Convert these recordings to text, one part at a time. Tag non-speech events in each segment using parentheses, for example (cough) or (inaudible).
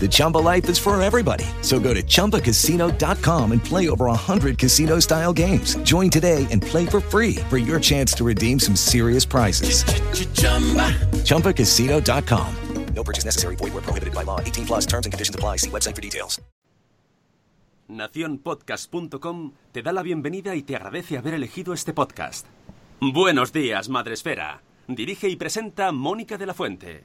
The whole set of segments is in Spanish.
The Chumba life is for everybody. So go to ChumbaCasino.com and play over 100 casino style games. Join today and play for free for your chance to redeem some serious prizes. ChumbaCasino.com. No purchase necessary. Void where prohibited by law. 18 plus terms and conditions apply. See website for details. Naciónpodcast.com te da la bienvenida y te agradece haber elegido este podcast. Buenos días, Madresfera. Dirige y presenta Mónica de la Fuente.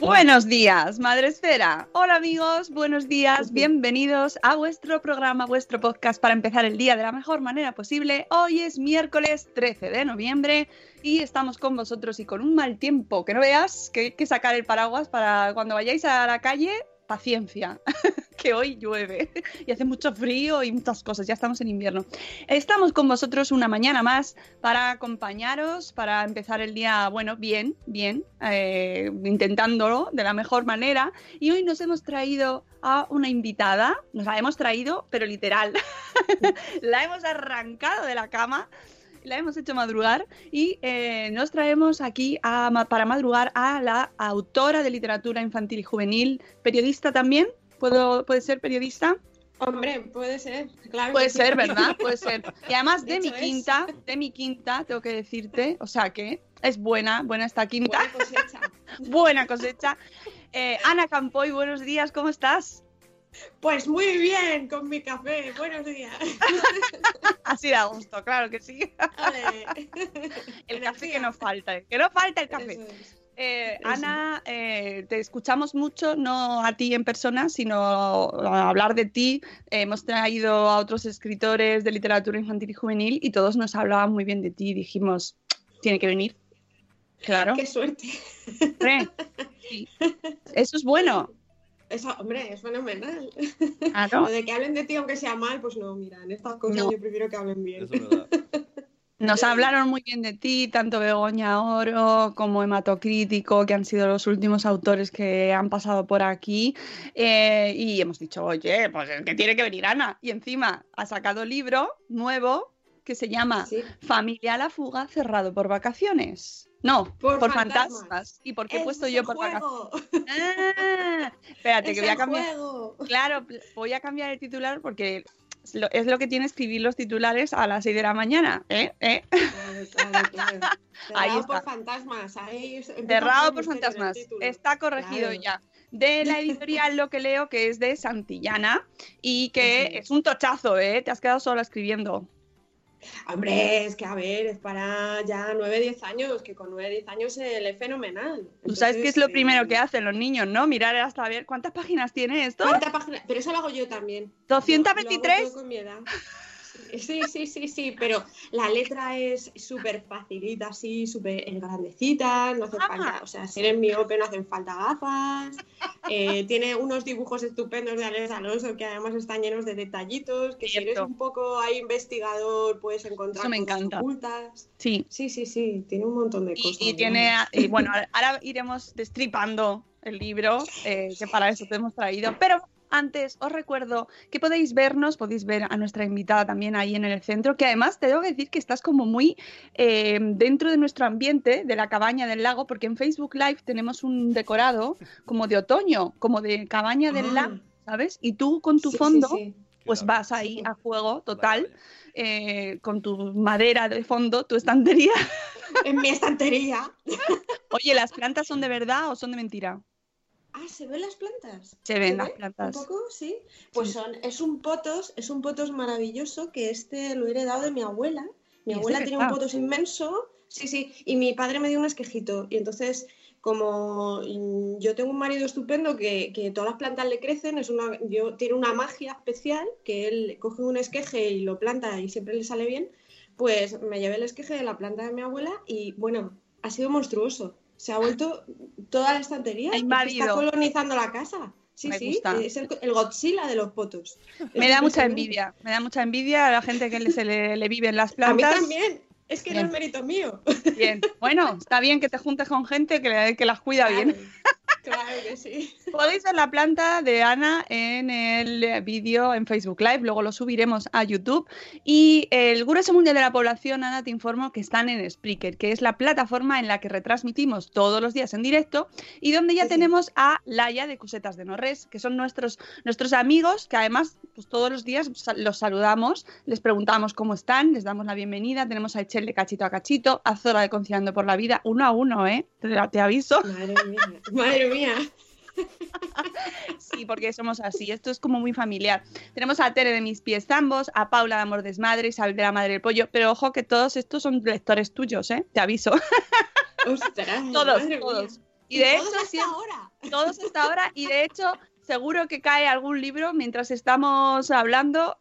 Buenos días, Madre Esfera. Hola amigos, buenos días, bienvenidos a vuestro programa, vuestro podcast para empezar el día de la mejor manera posible. Hoy es miércoles 13 de noviembre y estamos con vosotros y con un mal tiempo que no veas, que hay que sacar el paraguas para cuando vayáis a la calle, paciencia, (laughs) que hoy llueve (laughs) y hace mucho frío y muchas cosas, ya estamos en invierno. Estamos con vosotros una mañana más para acompañaros, para empezar el día, bueno, bien, bien, eh, intentándolo de la mejor manera. Y hoy nos hemos traído a una invitada, nos la hemos traído, pero literal, (laughs) la hemos arrancado de la cama la hemos hecho madrugar y eh, nos traemos aquí a, para madrugar a la autora de literatura infantil y juvenil, periodista también. ¿Puedo, ¿Puede ser periodista? Hombre, puede ser, claro. Puede sí. ser, ¿verdad? Puede ser. Y además de, De (laughs) mi es. quinta, de mi quinta, tengo que decirte, o sea que es buena, buena esta quinta, Buena cosecha. (laughs) buena cosecha. Eh, Ana Campoy, buenos días, ¿cómo estás? Pues muy bien, con mi café. Buenos días. (laughs) Así da gusto, claro que sí. Ale. El café que no falta, que no falta el café. Es. Eh. Ana, eh, te escuchamos mucho, no a ti en persona, sino a hablar de ti. Eh, hemos traído a otros escritores de literatura infantil y juvenil y todos nos hablaban muy bien de ti. Dijimos, tiene que venir. Claro. Qué suerte. Sí. Eso es bueno. Eso, hombre, es fenomenal. Lo de que hablen de ti aunque sea mal, pues no, mira, en estas cosas No. yo prefiero que hablen bien. (laughs) Nos hablaron muy bien de ti, tanto Begoña Oro como Hematocrítico, que han sido los últimos autores que han pasado por aquí. Eh, y hemos dicho, oye, pues es que tiene que venir Ana. Y encima ha sacado libro nuevo que se llama Sí. Familia a la fuga, cerrado por vacaciones. No, por, Por fantasmas. fantasmas. ¿Y por qué he puesto es yo por vacaciones? juego. Ah, espérate, Es que voy a cambiar. juego. Claro, voy a cambiar el titular porque es lo, que tiene escribir los titulares a las 6 de la mañana. ¿eh? ¿eh? Claro, claro, claro. (laughs) Ahí Cerrado está. por fantasmas. Ahí Cerrado por fantasmas. Está corregido ya. De la editorial Lo que leo, que es de Santillana y que es un tochazo, ¿eh? Te has quedado sola escribiendo. Hombre, es que a ver, es para ya 9, 10 años, que con 9, 10 años se lee fenomenal. Tú sabes que es lo Entonces, primero eh, que hacen los niños, ¿no? Mirar hasta ver cuántas páginas tiene esto. ¿Cuánta página? Pero eso lo hago yo también. 223. Lo hago yo con mi edad. Sí, sí, sí, sí, pero la letra es súper facilita, así, súper grandecita, no hace Ah. falta, o sea, si eres miope no hacen falta gafas, eh, tiene unos dibujos estupendos de Alex Alonso que además están llenos de detallitos, que si eres un poco ahí investigador puedes encontrar Eso me cosas encanta. ocultas. Sí. Sí, sí, sí, tiene un montón de Y, cosas. y tiene, y bueno, ahora iremos destripando el libro, eh, que para eso te hemos traído. Pero antes os recuerdo que podéis vernos, podéis ver a nuestra invitada también ahí en el centro, que además te debo decir que estás como muy eh, dentro de nuestro ambiente, de la cabaña del lago, porque en Facebook Live tenemos un decorado como de otoño, como de cabaña del Ah. lago, ¿sabes? Y tú con tu Sí, fondo, sí. pues vas ahí a juego total, eh, con tu madera de fondo, tu estantería. En mi estantería. (laughs) Oye, ¿las plantas son de verdad o son de mentira? Ah, ¿se ven las plantas? Se ven ¿Se las ve? plantas. ¿Un poco? Sí. Pues son, es un potos, es un potos maravilloso que este lo he heredado de mi abuela. Mi ¿Y es de abuela tenía un potos inmenso, sí, sí, y mi padre me dio un esquejito. Y entonces, como mm, yo tengo un marido estupendo que, que todas las plantas le crecen, es una, yo, tiene una magia especial que él coge un esqueje y lo planta y siempre le sale bien, pues me llevé el esqueje de la planta de mi abuela y bueno, ha sido monstruoso. Se ha vuelto toda la estantería. Está colonizando la casa. Sí, Me sí, gusta. es el, el Godzilla de los potos. Me da mucha envidia, me da mucha envidia a la gente que se le, le viven las A mí plantas. también. Es que no es mérito mío. Bien. Bueno, está bien que te juntes con gente que, que las cuida bien. Claro que sí. Podéis ver la planta de Ana en el vídeo en Facebook Live, luego lo subiremos a YouTube. Y el Grueso Mundial de la Población, Ana, te informo que están en Spreaker, que es la plataforma en la que retransmitimos todos los días en directo y donde ya Sí, tenemos a Laia de Cusetas de Norres, que son nuestros, nuestros amigos, que además pues, todos los días los saludamos, les preguntamos cómo están, les damos la bienvenida. Tenemos a Echel de cachito a cachito, a Zora de Conciliando por la Vida, uno a uno, ¿eh? Te, te aviso. Madre mía. Madre mía. Sí, porque somos así. Esto es como muy familiar. Tenemos a Tere de Mis Pies Zambos, a Paula de Amor Desmadre, Isabel de la Madre del Pollo. Pero ojo que todos estos son lectores tuyos, ¿eh? Te aviso. Ostras. (laughs) todos, mía. Y de hecho, todos hasta siempre- ahora. todos hasta ahora. Y de hecho, seguro que cae algún libro mientras estamos hablando.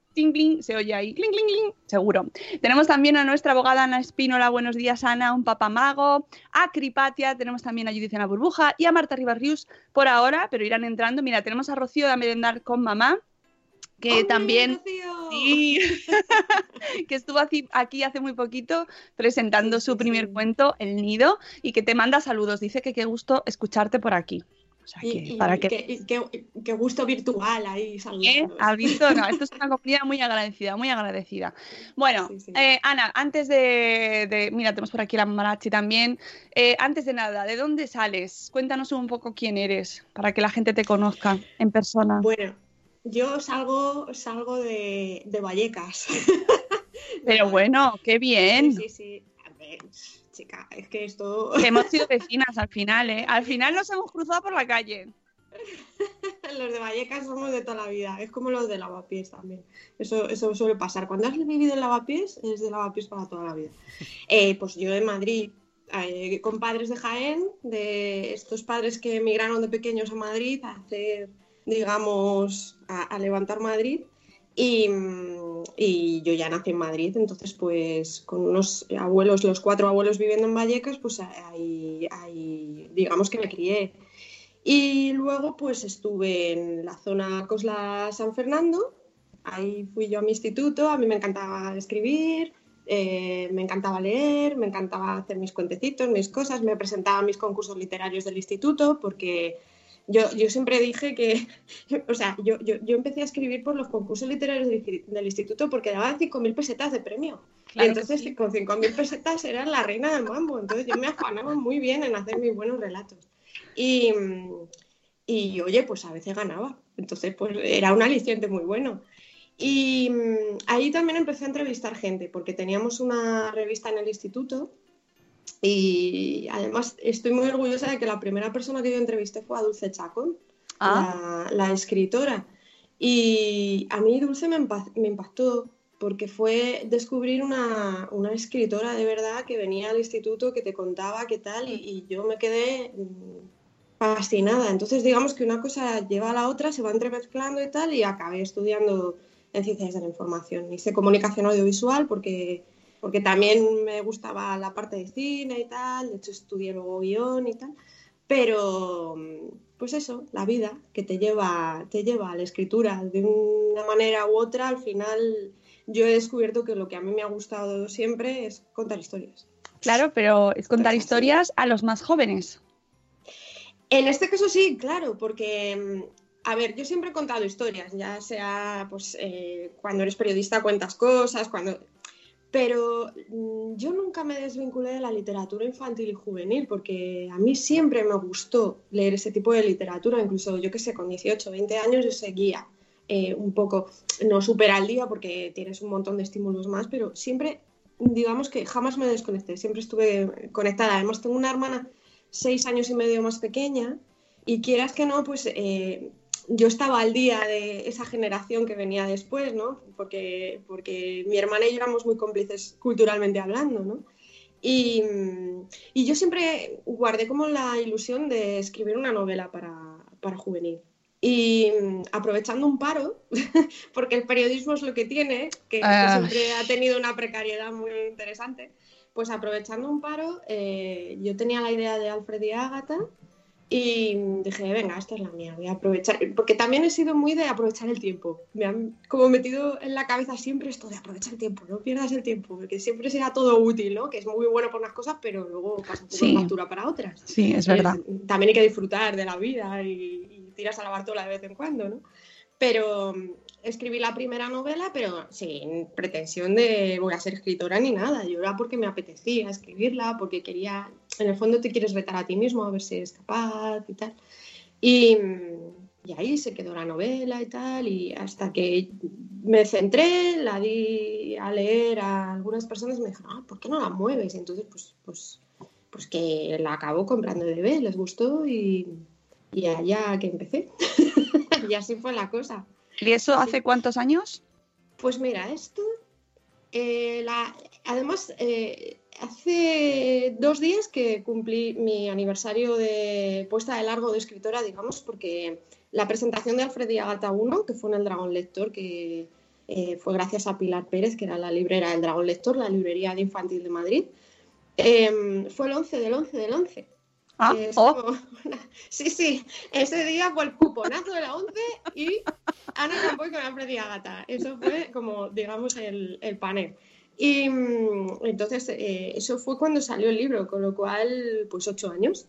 Se oye ahí. Cling, cling, cling. Seguro. Tenemos también a nuestra abogada Ana Espínola. Buenos días, Ana. Un papamago. A Cripatia. Tenemos también a Judith en la Burbuja. Y a Marta Ribarrius por ahora, pero irán entrando. Mira, tenemos a Rocío de A Merendar con Mamá. Que ¡Hombre, también! Sí, (laughs) que estuvo aquí, hace muy poquito presentando su primer cuento, El Nido, y que te manda saludos. Dice que qué gusto escucharte por aquí. O sea, que, Y, y- para que... qué- y qué- qué gusto virtual ahí ¿Eh? saludando. ¿Has visto? No, esto es (laughs) una comunidad muy agradecida, muy agradecida. Bueno, Sí, sí. eh, Ana, antes de, de- Mira, tenemos por aquí la Marachi también. Eh, antes de nada, ¿de dónde sales? Cuéntanos un poco quién eres, para que la gente te conozca en persona. Bueno, yo salgo, salgo de, de Vallecas. (laughs) Pero bueno, qué bien. Sí, sí, sí. A ver, chica, es que esto. Que hemos sido (laughs) vecinas al final, ¿eh? Al final nos hemos cruzado por la calle. (laughs) Los de Vallecas somos de toda la vida. Es como los de Lavapiés también. Eso, eso suele pasar. Cuando has vivido en Lavapiés, es de Lavapiés para toda la vida. (laughs) Eh, pues yo en Madrid, eh, con padres de Jaén, de estos padres que emigraron de pequeños a Madrid a hacer, digamos, a, a levantar Madrid. Y, mm, y yo ya nací en Madrid, entonces pues con unos abuelos, los cuatro abuelos viviendo en Vallecas, pues ahí, ahí digamos que me crié. Y luego pues estuve en la zona Cosla San Fernando, ahí fui yo a mi instituto, a mí me encantaba escribir, eh, me encantaba leer, me encantaba hacer mis cuentecitos, mis cosas, me presentaba a mis concursos literarios del instituto porque yo, yo siempre dije que, (laughs) o sea, yo, yo, yo empecé a escribir por los concursos literarios del, del instituto porque daban 5.000 pesetas de premio. Claro y entonces sí. con 5.000 pesetas era la reina del mambo, entonces yo me afanaba muy bien en hacer mis buenos relatos. Y, y oye, pues a veces ganaba. Entonces, pues era un aliciente muy bueno. Y mm, ahí también empecé a entrevistar gente, porque teníamos una revista en el instituto. Y además estoy muy orgullosa de que la primera persona que yo entrevisté fue a Dulce Chacón, Ah, la, la escritora. Y a mí Dulce me, me impactó porque fue descubrir una, una escritora de verdad que venía al instituto, que te contaba qué tal, y, y yo me quedé mm, fascinada. Entonces, digamos que una cosa lleva a la otra, se va entremezclando y tal, y acabé estudiando en ciencias de la información. Hice comunicación audiovisual porque, porque también me gustaba la parte de cine y tal, de hecho estudié luego guion y tal. Pero, pues eso, la vida que te lleva, te lleva a la escritura de una manera u otra, al final yo he descubierto que lo que a mí me ha gustado siempre es contar historias. claro, pero es contar historias a los más jóvenes. En este caso sí, claro, porque, mm, a ver, yo siempre he contado historias, ya sea, pues, eh, cuando eres periodista cuentas cosas, cuando... Pero mm, yo nunca me desvinculé de la literatura infantil y juvenil, porque a mí siempre me gustó leer ese tipo de literatura, incluso yo que sé, con 18, 20 años yo seguía eh, un poco, no súper al día porque tienes un montón de estímulos más, pero siempre, digamos que jamás me desconecté, siempre estuve conectada. Además tengo una hermana seis años y medio más pequeña, y quieras que no, pues eh, yo estaba al día de esa generación que venía después, ¿no? Porque, porque mi hermana y yo éramos muy cómplices culturalmente hablando, ¿no? Y, y yo siempre guardé como la ilusión de escribir una novela para, para juvenil. Y aprovechando un paro, (laughs) porque el periodismo es lo que tiene, que, Ah. siempre ha tenido una precariedad muy interesante, pues aprovechando un paro, eh, yo tenía la idea de Alfred y Ágata y dije, venga, esta es la mía, voy a aprovechar, porque también he sido muy de aprovechar el tiempo. Me han como metido en la cabeza siempre esto de aprovechar el tiempo, no pierdas el tiempo, porque siempre será todo útil, ¿no? Que es muy bueno para unas cosas, pero luego pasa poco Sí. factura para otras. Sí, es verdad. Eh, también hay que disfrutar de la vida y, y tiras a la bartola de vez en cuando, ¿no? Pero mm, escribí la primera novela, pero sin pretensión de voy a ser escritora ni nada. Yo era porque me apetecía escribirla, porque quería, en el fondo te quieres retar a ti mismo a ver si eres capaz y tal. Y, y ahí se quedó la novela y tal, y hasta que me centré, la di a leer a algunas personas y me dijeron, ah, ¿por qué no la mueves? Y entonces, pues, pues, pues que la acabo comprando de B, les gustó y, y allá que empecé. (laughs) y así fue la cosa. ¿Y eso hace cuántos años? Pues mira, esto, eh, la, además, eh, hace dos días que cumplí mi aniversario de puesta de largo de escritora, digamos, porque la presentación de Alfred y Agata 1, que fue en el Dragón Lector, que eh, fue gracias a Pilar Pérez, que era la librera del Dragón Lector, la librería de infantil de Madrid, eh, fue el 11 del 11 del 11. Ah, oh, una- (laughs) Sí, sí, ese día fue el cuponazo de la 11 y Ana Campoy con Alfred y Agata. Eso fue como, digamos, el, el panel. Y mm, entonces, eh, eso fue cuando salió el libro, con lo cual, pues ocho años,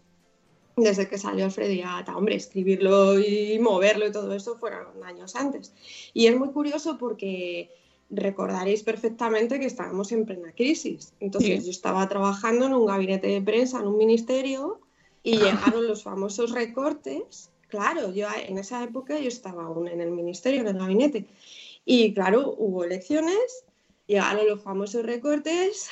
desde que salió Alfred y Agata. Hombre, escribirlo y moverlo y todo eso fueron años antes. Y es muy curioso porque recordaréis perfectamente que estábamos en plena crisis. Entonces, Sí. yo estaba trabajando en un gabinete de prensa, en un ministerio, y llegaron los famosos recortes. Claro, yo en esa época yo estaba aún en el ministerio, en el gabinete. Y claro, hubo elecciones, llegaron los famosos recortes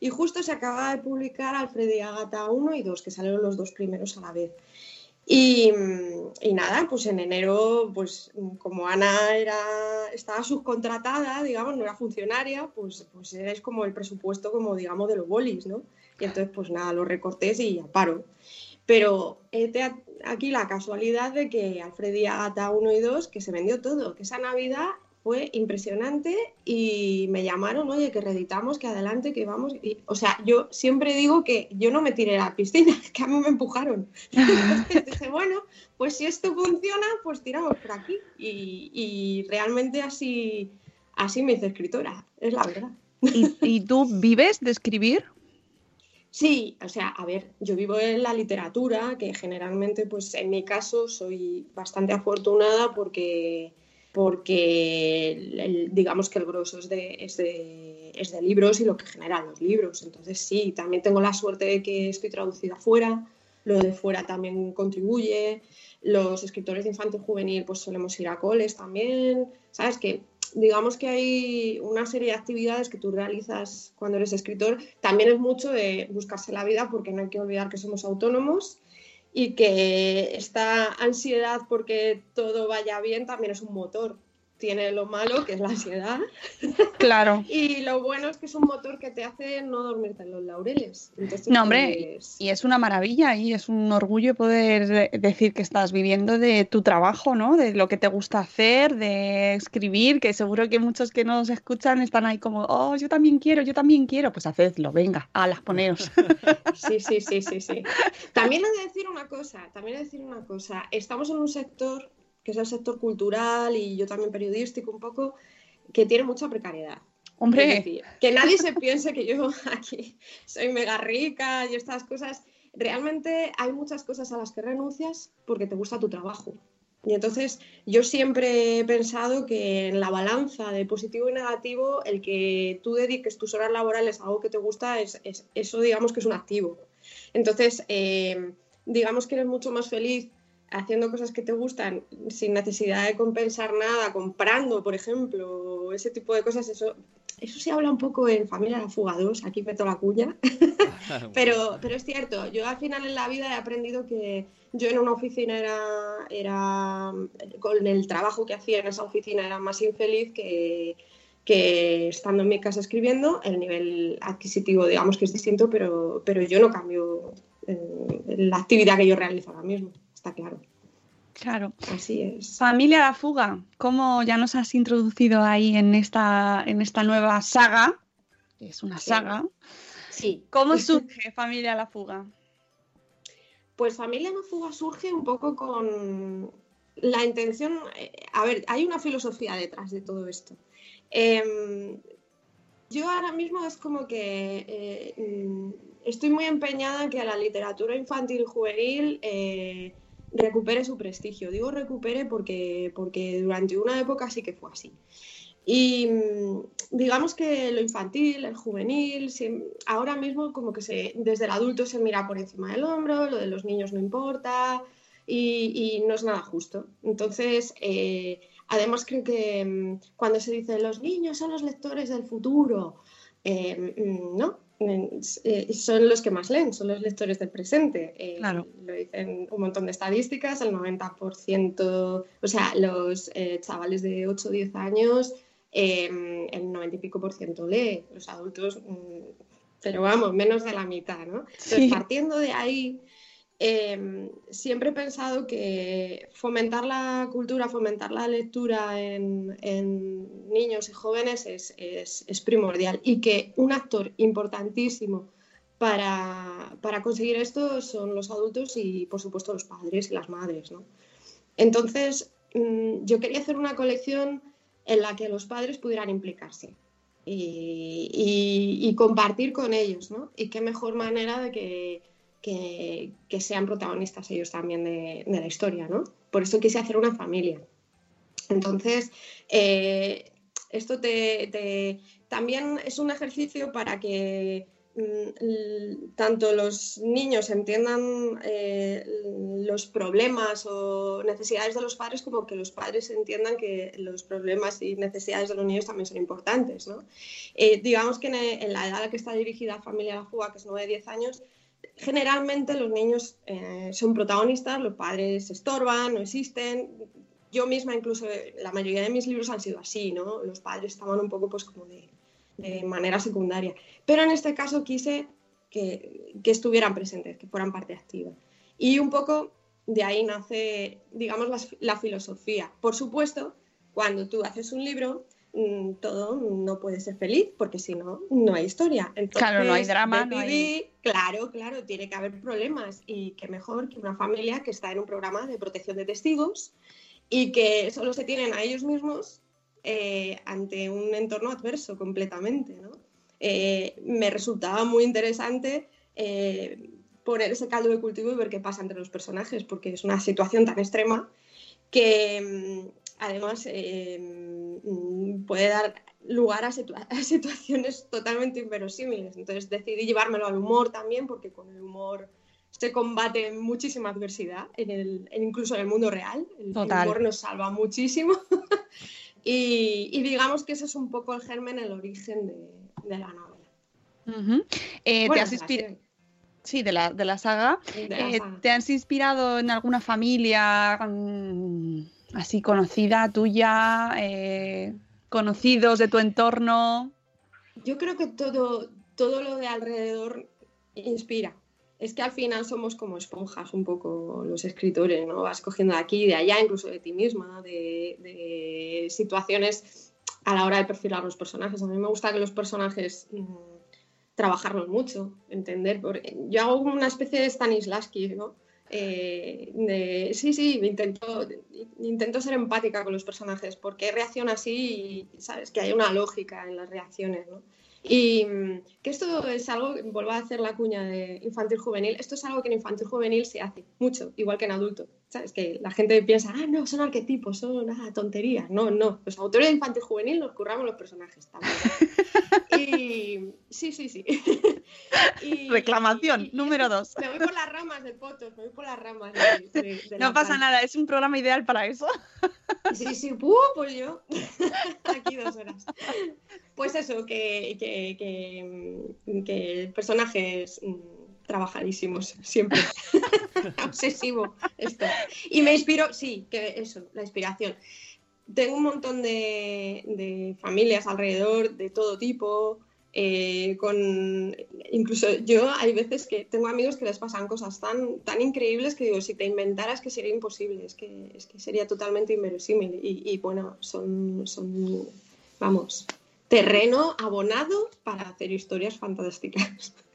y justo se acaba de publicar Alfred y Agata 1 y 2, que salieron los dos primeros a la vez. Y, y nada, pues en enero, pues como Ana era, estaba subcontratada, digamos, no era funcionaria, pues, pues erais como el presupuesto, como digamos, de los bolis, ¿no? Y entonces, pues nada, los recortes y ya paro. Pero a- aquí la casualidad de que Alfred y Agata 1 y 2, que se vendió todo, que esa Navidad fue impresionante y me llamaron, oye, que reeditamos, que adelante, que vamos. Y, o sea, yo siempre digo que yo no me tiré a la piscina, (laughs) que a mí me empujaron. (laughs) Entonces dije, bueno, pues si esto funciona, pues tiramos por aquí. Y, y realmente así, así me hice escritora, es la verdad. ¿Y, y tú vives de escribir? Sí, o sea, a ver, yo vivo en la literatura, que generalmente, pues en mi caso, soy bastante afortunada porque, porque digamos que el grosso es de, es, de, es de libros y lo que generan los libros. Entonces, sí, también tengo la suerte de que estoy traducida fuera, lo de fuera también contribuye, los escritores de infantil juvenil, pues solemos ir a coles también, ¿sabes? Que digamos que hay una serie de actividades que tú realizas cuando eres escritor. También es mucho de buscarse la vida porque no hay que olvidar que somos autónomos y que esta ansiedad porque todo vaya bien también es un motor. Tiene lo malo, que es la ansiedad, (laughs) Claro. y lo bueno es que es un motor que te hace no dormirte en los laureles. Entonces, No, hombre, pues, y es una maravilla y es un orgullo poder de- decir que estás viviendo de tu trabajo, ¿no? De lo que te gusta hacer, de escribir, que seguro que muchos que nos escuchan están ahí como, oh, yo también quiero, yo también quiero. Pues hacedlo, venga, a las poneros. (laughs) Sí, sí, sí, sí, sí. También he de decir una cosa, también he de decir una cosa. Estamos en un sector, que es el sector cultural y yo también periodístico un poco, que tiene mucha precariedad. Hombre, decir, que nadie se piense que yo (laughs) aquí soy mega rica y estas cosas. Realmente hay muchas cosas a las que renuncias porque te gusta tu trabajo. Y entonces yo siempre he pensado que en la balanza de positivo y negativo, el que tú dediques tus horas laborales a algo que te gusta, es, es- eso digamos que es un activo. Entonces, eh, digamos que eres mucho más feliz haciendo cosas que te gustan sin necesidad de compensar nada, comprando, por ejemplo, ese tipo de cosas, eso, eso se habla un poco en Familia La Fuga 2, aquí meto la cuña, (laughs) (laughs) pero, pero es cierto, yo al final en la vida he aprendido que yo en una oficina era, era, con el trabajo que hacía en esa oficina era más infeliz que, que estando en mi casa escribiendo, el nivel adquisitivo digamos que es distinto, pero, pero yo no cambio eh, la actividad que yo realizo ahora mismo está claro. Claro. Así es. Familia La Fuga, ¿cómo ya nos has introducido ahí en esta, en esta nueva saga? Es una saga. Sí. ¿Cómo (laughs) surge Familia La Fuga? Pues Familia La Fuga surge un poco con la intención. Eh, a ver, hay una filosofía detrás de todo esto. Em, yo ahora mismo es como que eh, mm, estoy muy empeñada en que la literatura infantil juvenil eh, recupere su prestigio. Digo recupere porque, porque durante una época sí que fue así. Y mm, digamos que lo infantil, el juvenil, ahora mismo como que se, desde el adulto se mira por encima del hombro, lo de los niños no importa y, no es nada justo. Entonces, eh, además creo que mm, cuando se dice los niños son los lectores del futuro, eh, mm, no, eh, son los que más leen, son los lectores del presente. Eh, lo dicen un montón de estadísticas, el 90%, o sea, los eh, chavales de 8 o 10 años, em, el 90 y pico por ciento lee, los adultos, mm, pero vamos, menos de la mitad, ¿no? Entonces, partiendo de ahí, Em, siempre he pensado que fomentar la cultura, fomentar la lectura en, niños y jóvenes es, primordial y que un actor importantísimo para, conseguir esto son los adultos y por supuesto los padres y las madres. Entonces, mm, yo quería hacer una colección en la que los padres pudieran implicarse. Y, compartir con ellos, ¿no? Y qué mejor manera de que, que, sean protagonistas ellos también de, la historia, ¿no? Por eso quise hacer una familia. Entonces, eh, esto también es un ejercicio para que mm, tanto los niños entiendan eh, los problemas o necesidades de los padres como que los padres entiendan que los problemas y necesidades de los niños también son importantes. ¿no? Eh, digamos que en, la edad a la que está dirigida Familia La Fuga, que es 9-10 años, generalmente los niños eh, son protagonistas, los padres estorban, no existen. Yo misma, incluso, la mayoría de mis libros han sido así, ¿no? Los padres estaban un poco, pues, como de, manera secundaria. Pero en este caso quise que, estuvieran presentes, que fueran parte activa. Y un poco de ahí nace, digamos, la filosofía. Por supuesto, cuando tú haces un libro, todo no puede ser feliz, porque si no, no hay historia. claro, no hay drama. Claro, claro, tiene que haber problemas y qué mejor que una familia que está en un programa de protección de testigos y que solo se tienen a ellos mismos eh, ante un entorno adverso completamente. Eh, me resultaba muy interesante eh, poner ese caldo de cultivo y ver qué pasa entre los personajes, porque es una situación tan extrema que mm, además eh, mm, puede dar lugar (laughs) a, situaciones totalmente inverosímiles. Entonces decidí llevármelo al humor también, porque con el humor se combate muchísima adversidad, en el, incluso en el mundo real. El, humor nos salva muchísimo. (laughs) y, digamos que ese es un poco el germen, el origen de, la novela. Eh, ¿Te has inspirado? Sí, de la, de la saga. Eh, ¿Te has inspirado en alguna familia? Así conocida tuya, eh, conocidos de tu entorno? Yo creo que todo, todo lo de alrededor inspira. Es que al final somos como esponjas un poco los escritores, ¿no? Vas cogiendo de aquí y de allá, incluso de ti misma, de, situaciones a la hora de perfilar los personajes. A mí me gusta que los personajes mm, trabajarlos mucho, entender. yo hago una especie de Stanislavski, ¿no? Eh, sí, sí, intento, intento ser empática con los personajes, porque reacciona así y sabes que hay una lógica en las reacciones, ¿no? Y mm, que esto es algo, vuelvo a hacer la cuña de infantil juvenil, esto es algo que en infantil juvenil se hace mucho, igual que en adulto. ¿Sabes? Que la gente piensa, ah, no, son arquetipos, son ah, tonterías. No, no. Los autores de infantil juvenil nos curramos los personajes también. (laughs) y sí, sí, sí. Y- Reclamación, y- número dos. Me voy por las ramas del poto, me voy por las ramas. de- de- de No la pasa pan. nada, es un programa ideal para eso. Sí, sí, ¡puh! pues yo. (laughs) Aquí dos horas. Pues eso, que, que, que, que personajes trabajadísimos, siempre. (laughs) Obsesivo esto. Y me inspiro, sí, que eso, la inspiración. Tengo un montón de, de familias alrededor, de todo tipo. eh, con incluso yo hay veces que tengo amigos que les pasan cosas tan, tan increíbles que digo, si te inventaras que sería imposible, es que, es que sería totalmente inverosímil. Y, y, bueno, son, son, vamos, terreno abonado para hacer historias fantásticas. (laughs)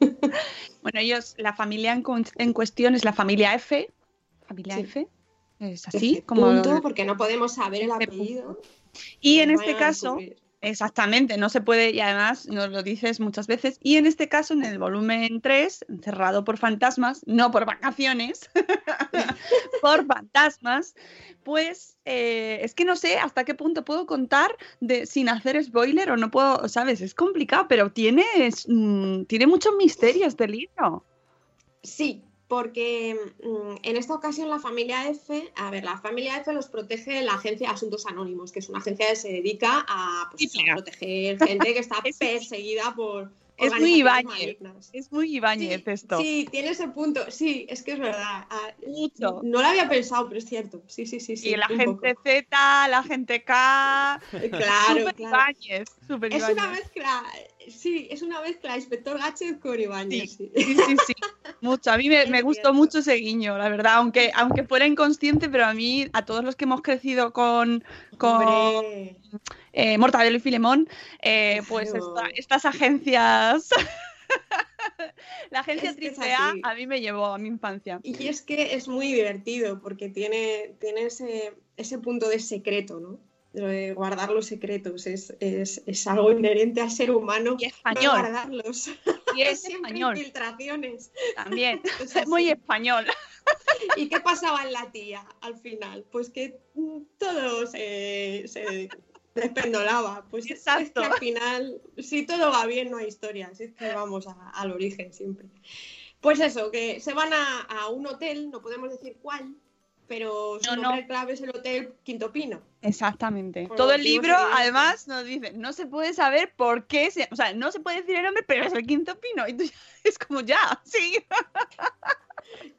Bueno, ellos, la familia en, cu- en cuestión es la familia F. Familia Sí. F. Es así, F como. punto, porque no podemos saber el apellido. Y en este caso. Exactamente, no se puede, y además nos lo dices muchas veces, y en este caso, en el volumen 3, encerrado por fantasmas, no por vacaciones, (laughs) por fantasmas, pues eh, es que no sé hasta qué punto puedo contar de, sin hacer spoiler o no puedo, sabes, es complicado, pero tiene, mm, tiene muchos misterios este libro. Sí, porque mm, en esta ocasión la familia F, a ver, la familia F los protege la Agencia de Asuntos Anónimos, que es una agencia que se dedica a, pues, a proteger gente que está (laughs) Es- perseguida por... es muy Ibáñez. Es muy Ibáñez Sí, esto. Sí, tiene ese punto. Sí, es que es verdad. Ah, Mucho. No lo había pensado, pero es cierto. Sí, sí, sí. sí y la gente poco. Z, la gente K, Claro, súper claro. Ibáñez, Es una mezcla, sí, es una mezcla Inspector Gadget con Ibáñez. Sí. Sí, sí, sí. Mucho. A mí me, gustó mucho ese guiño, la verdad. Aunque, aunque fuera inconsciente, pero a mí, a todos los que hemos crecido con, con Hombre, eh, Mortadelo y Filemón, eh, pues esta- estas agencias. (laughs) la agencia triple A mí me llevó a mi infancia. Y es que es muy divertido porque tiene, tiene ese, ese punto de secreto, ¿no? De guardar los secretos es, es, es algo inherente al ser humano. Y no español. guardarlos. (laughs) Y es (laughs) español infiltraciones. también. Es Es muy español. ¿Y qué pasaba en la tía al final? Pues que mm, todo se, se despendolaba. Pues es- es que Exacto. al final, si todo va bien, no hay historias. Es que vamos a- al origen siempre. Pues eso, que se van a, a un hotel, no podemos decir cuál, pero su No, nombre no. clave es el Hotel Quinto Pino. Exactamente. Por Todo el libro, además, nos dice, no se puede saber por qué, se- o sea, no se puede decir el nombre, pero es el quinto pino. Y tú ya- (laughs) es como ya, (laughs) sí.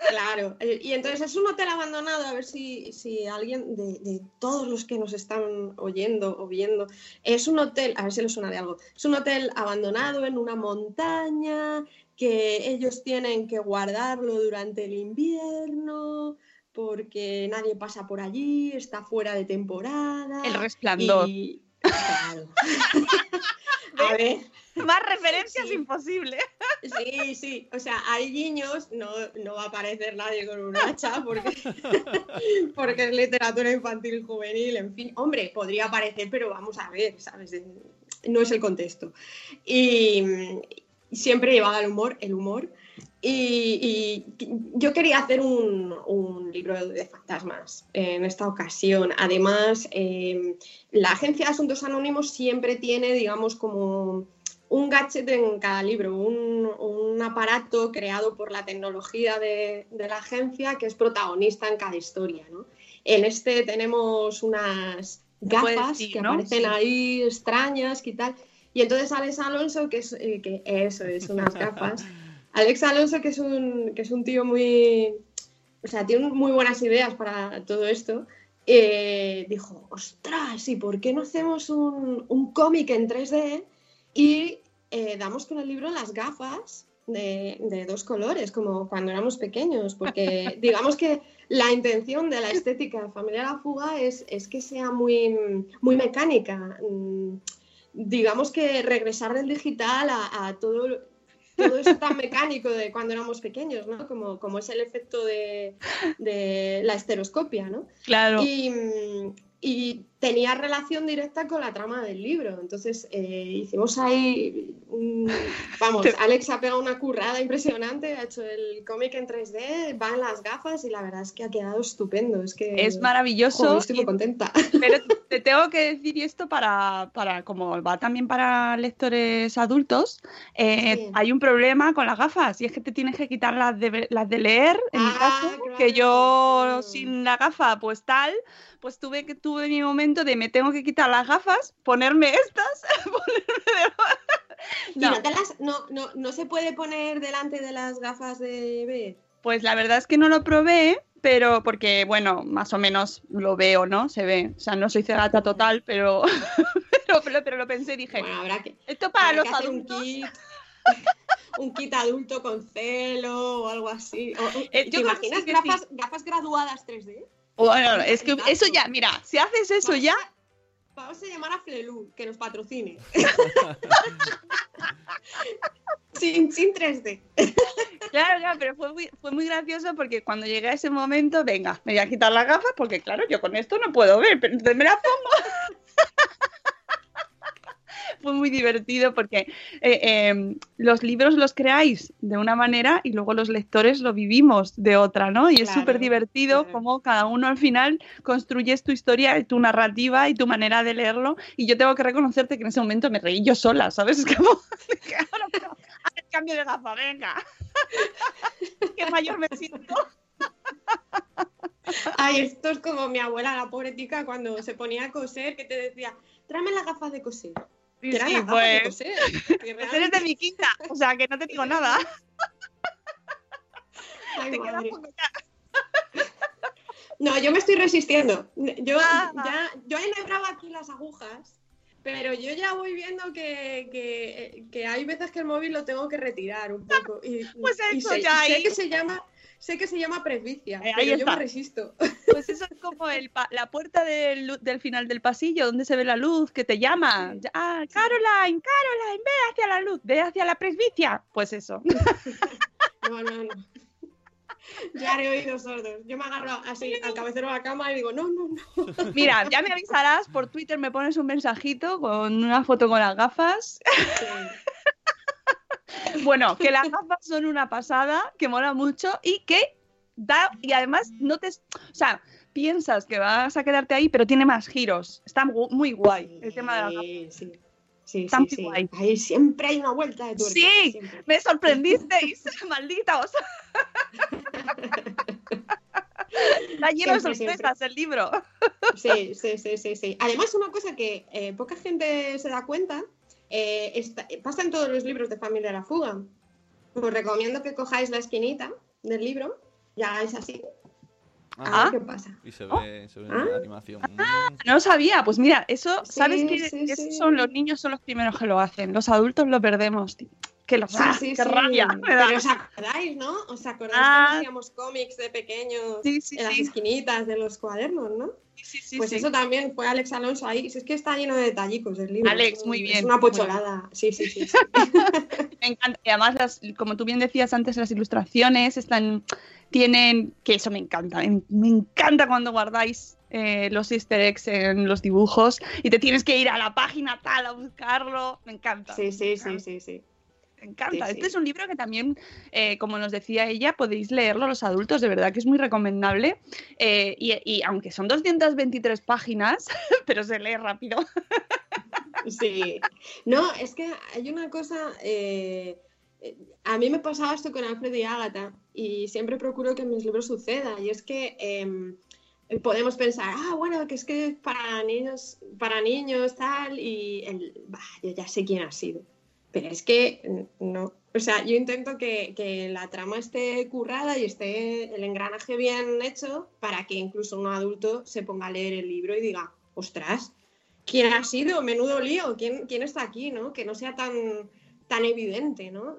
Claro, eh, y entonces es un hotel abandonado, a ver si, si alguien de, de todos los que nos están oyendo o viendo, es un hotel, a ver si les suena de algo, es un hotel abandonado en una montaña que ellos tienen que guardarlo durante el invierno porque nadie pasa por allí, está fuera de temporada. El resplandor. y- Claro. a ver, Más referencias Sí. imposible. Sí, sí, o sea, hay guiños, no, no va a aparecer nadie con un hacha porque, (laughs) porque es literatura infantil juvenil, en fin, hombre, podría aparecer, pero vamos a ver, ¿sabes? No es el contexto. Y siempre llevaba el humor, el humor. Y, y yo quería hacer un, un libro de fantasmas en esta ocasión. Además, eh, la Agencia de Asuntos Anónimos siempre tiene, digamos, como un gadget en cada libro, un, un aparato creado por la tecnología de, de la agencia que es protagonista en cada historia. ¿no? En este tenemos unas gafas decir, que ¿no? aparecen Sí. ahí extrañas y tal. Y entonces Alex Alonso, que es, eh, que eso es unas (laughs) gafas, Alex Alonso, que es un, que es un tío muy, o sea, tiene muy buenas ideas para todo esto, eh, dijo, ostras, ¿y por qué no hacemos un, un cómic en 3D y eh, damos con el libro las gafas de, de dos colores, como cuando éramos pequeños? Porque (laughs) digamos que la intención de la estética de Familia La Fuga es, es que sea muy, muy mecánica. Mm, Digamos que regresar del digital a, a todo, todo eso tan mecánico de cuando éramos pequeños, ¿no? Como, como es el efecto de, de la esteroscopia, ¿no? Claro. Y, mm, y tenía relación directa con la trama del libro. Entonces eh, hicimos ahí, un- vamos, (laughs) Alex ha pegado una currada impresionante, ha hecho el cómic en 3D, va en las gafas y la verdad es que ha quedado estupendo. Es que Es maravilloso. joder, estoy muy contenta. Pero (laughs) te tengo que decir esto para, para como va también para lectores adultos, eh, Sí. hay un problema con las gafas y es que te tienes que quitar las de, las de leer, en mi Ah, caso, claro, que yo sin la gafa pues tal, pues tuve que tuve mi momento de me tengo que quitar las gafas, ponerme estas, (laughs) ponerme de- ¿Y No, no, te las- no, no, no se puede poner delante de las gafas de ver? pues la verdad es que no lo probé, pero porque, bueno, más o menos lo veo, ¿no? Se ve. O sea, no soy cegata total, pero, (laughs) pero, pero, pero lo pensé y dije, Bueno, habrá que, esto para habrá los que adultos. un kit. (laughs) un kit adulto con celo o algo así. O- Eh, ¿Te que imaginas sí gafas, gafas graduadas 3D? Bueno, es que eso ya, mira, si haces eso ya, Vamos a llamar a Flelu, que nos patrocine. (laughs) sin, sin 3D. claro, claro, pero fue muy, fue muy gracioso porque cuando llegué a ese momento, venga, me voy a quitar las gafas porque claro, yo con esto no puedo ver, pero entonces me las pongo. Fue muy divertido porque eh, eh, los libros los creáis de una manera y luego los lectores lo vivimos de otra, ¿no? Y es súper divertido claro. como cada uno al final construyes tu historia, tu narrativa y tu manera de leerlo. Y yo tengo que reconocerte que en ese momento me reí yo sola, ¿sabes? Es como, (laughs) ahora pero, haz el cambio de gafa, venga. (laughs) Qué mayor me siento. Ay, esto es como mi abuela, la pobre tica, cuando se ponía a coser, que te decía, tráeme las gafas de coser. Sí, sí, pues, coser. pues eres de mi quinta, o sea que no te digo nada. (laughs) Ay, Te madre. ya. No, yo me estoy resistiendo. Yo Ah. ya, yo he enhebrado aquí las agujas, pero yo ya voy viendo que, que, que hay veces que el móvil lo tengo que retirar un poco. Y, (laughs) Pues y eso, sé, ya sé ahí. que se llama, sé que se llama presbicia, Eh, ahí yo está. me resisto. Pues eso es como el la puerta del, final del pasillo, donde se ve la luz, que te llama. Ah, Caroline, Caroline, ve hacia la luz, ve hacia la presbicia. Pues eso. (laughs) No, no, no. Ya haré oídos sordos. Yo me agarro así al cabecero de la cama y digo, no, no, no. (laughs) Mira, ya me avisarás, por Twitter me pones un mensajito con una foto con las gafas. Sí. Bueno, que las (laughs) gafas son una pasada, que mola mucho y que da, y además no te, o sea, piensas que vas a quedarte ahí, pero tiene más giros. Está muy guay el tema de las gafas. Sí, sí. Sí, Está sí, muy sí. guay. Ahí siempre hay una vuelta de tuerca. Sí, siempre. me sorprendisteis, (laughs) malditos. (laughs) Está lleno de Siempre, sorpresas el libro. Sí, sí, sí, sí, sí. Además, una cosa que eh, poca gente se da cuenta, eh, está- pasa en todos los libros de Familia de la Fuga. Os recomiendo que cojáis la esquinita del libro y hagáis así. A Ah. ver qué pasa. Y se Oh. ve, se ve Ah. la animación. Mm. No lo sabía, pues mira, eso, Sí, ¿sabes que sí, esos sí. son los niños son los primeros que lo hacen? Los adultos lo perdemos, tío. Que los ¡ah, sí, qué sí. rabia me da. Pero os acordáis, ¿no? ¿Os acordáis Ah. cuando hacíamos cómics de pequeños Sí, en las esquinitas de los cuadernos, ¿no? Sí, sí, pues eso también fue Alex Alonso ahí. Es que está lleno de detallicos el libro. Alex, muy Es bien, una muy pocholada. Sí, sí, sí. sí. (laughs) Me encanta. Y además, las, como tú bien decías antes, las ilustraciones están, tienen, que eso me encanta. Me, me encanta cuando guardáis eh, los easter eggs en los dibujos y te tienes que ir a la página tal a buscarlo. Me encanta. Sí, sí, sí, sí, sí. Me encanta. Sí, Este es un libro que también, eh, como nos decía ella, podéis leerlo los adultos, de verdad que es muy recomendable. Eh, y, y aunque son 223 páginas, (laughs) pero se lee rápido. Sí. No, es que hay una cosa. eh, a mí me pasaba esto con Alfred y Agatha y siempre procuro que en mis libros suceda. Y es que em, podemos pensar, ah, bueno, que es que es para niños, para niños, tal, y el, bah, yo ya sé quién ha sido. Pero es que mm, no. O sea, yo intento que, que la trama esté currada y esté el engranaje bien hecho para que incluso un adulto se ponga a leer el libro y diga, ostras, ¿quién ha sido? Menudo lío, ¿quién, quién está aquí? ¿no? Que no sea tan, tan evidente, ¿no?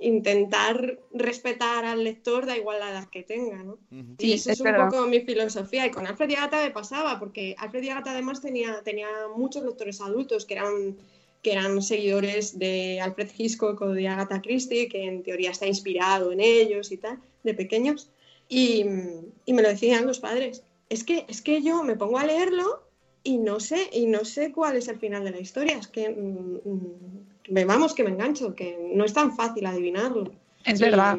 Intentar respetar al lector da igual la edad que tenga, ¿no? Y Sí, eso es es, un verdad. poco mi filosofía. Y con Alfred y Agatha me pasaba, porque Alfred y Agatha además tenía, tenía muchos lectores adultos que eran, que eran seguidores de Alfred Hitchcock o de Agatha Christie, que en teoría está inspirado en ellos y tal, de pequeños. Y, y me lo decían los padres. Es que, es que yo me pongo a leerlo y no sé, y no sé cuál es el final de la historia. Es que mm, mm, vamos que me engancho, que no es tan fácil adivinarlo. Es verdad.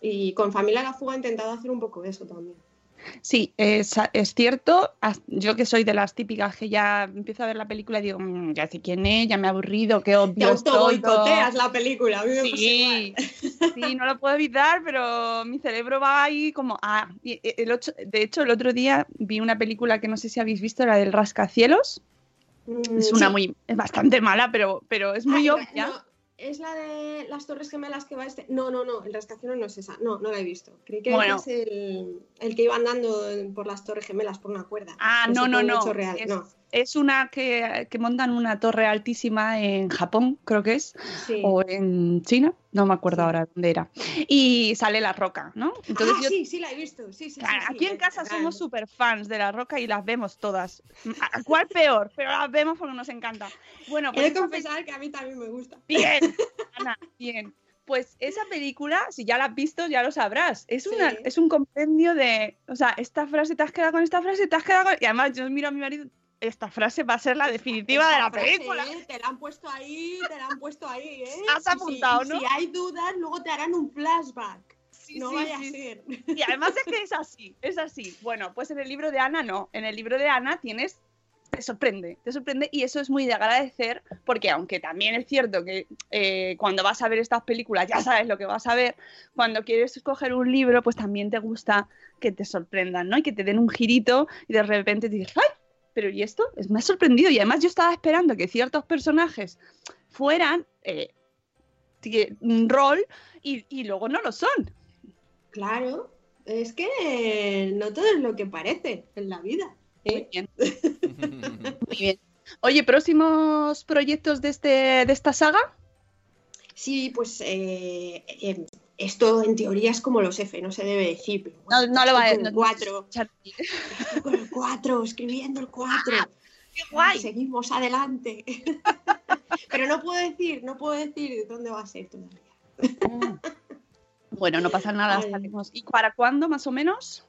Y, y con Familia La Fuga he intentado hacer un poco eso también. Sí, es, es, cierto. Yo que soy de las típicas que ya empiezo a ver la película y digo, mmm, ya sé quién es, ya me he aburrido, qué obvio. Te autoboicoteas la película. A mí me sí, sí, no lo puedo evitar, pero mi cerebro va ahí como. Ah, el ocho, de hecho, el otro día vi una película que no sé si habéis visto, la del Rascacielos. Mm, es una sí. muy. Es bastante mala, pero, pero es muy Ay, obvia. No es la de las Torres Gemelas que va este. No, no, no, el rascacielos no es esa. No, no la he visto. Creí que Bueno. es el, el que iba andando por las Torres Gemelas por una cuerda. Ah, no, no, no. hecho real. Es, No, es una que, que montan una torre altísima en Japón, creo que es, sí. o en China, no me acuerdo Sí. ahora dónde era. Y sale la roca, ¿no? Entonces ah, yo- sí, sí la he visto. Sí, Claro, aquí en casa somos súper fans de la roca y las vemos todas. ¿A ¿Cuál peor? Pero las vemos porque nos encanta. Bueno, He pues de esa confesar que a mí también me gusta. Bien, (laughs) Ana, bien. Pues esa película, si ya la has visto, ya lo sabrás. Es, una, Sí. es un compendio de, o sea, esta frase te has quedado con esta frase, te has quedado con... Y además yo miro a mi marido, esta frase va a ser la definitiva de la frase, película. ¿eh? Te la han puesto ahí, te la han puesto ahí, ¿eh? (laughs) Has apuntado, ¿no? Si hay dudas, luego te harán un flashback. Sí, no vaya a ser. Y además es que es así, es así. Bueno, pues en el libro de Ana no. En el libro de Ana tienes, te sorprende, te sorprende y eso es muy de agradecer porque aunque también es cierto que eh, cuando vas a ver estas películas ya sabes lo que vas a ver, cuando quieres escoger un libro pues también te gusta que te sorprendan, ¿no? Y que te den un girito y de repente te dices, ¡ay! Pero ¿y esto? Es- Me ha sorprendido y además yo estaba esperando que ciertos personajes fueran eh, un rol y, y luego no lo son. Claro, es que no todo es lo que parece en la vida. Muy ¿eh? bien. (laughs) Muy bien. Oye, próximos proyectos de, este, de esta saga. Sí, pues eh, eh, esto en teoría es como los F, no se debe decir. Pero No, bueno, no lo va a estoy con el no- 4, no- estoy con el 4, escribiendo el 4. ¡Qué guay! Seguimos adelante. (laughs) Pero no puedo decir, no puedo decir dónde va a ser todavía. Bueno, no pasa nada. ¿Y para cuándo, más o menos?